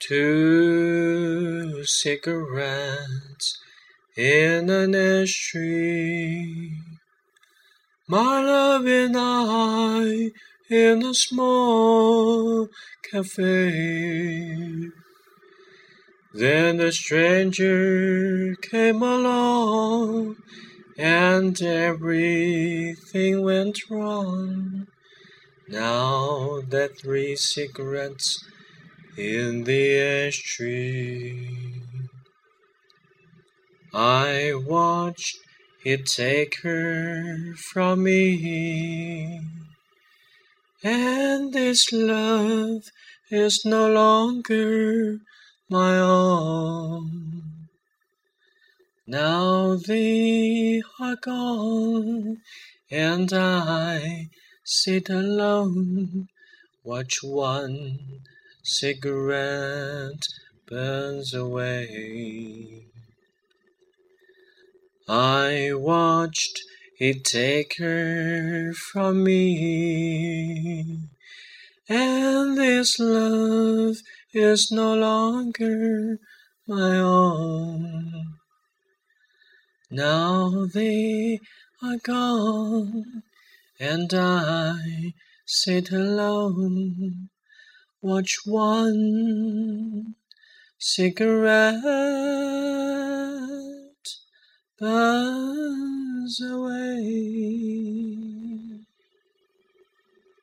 Two cigarettes in an ashtray. My love and I in a small cafe. Then the stranger came along and everything went wrong. Now that three cigarettes in the ash tree. I watched it take her from me. And this love is no longer my own. Now they are gone, and I sit alone, watch one cigarette burns away. I watched it take her from me, and this love is no longer my own. Now they are gone, and I sit alone, watch one cigarette burns away.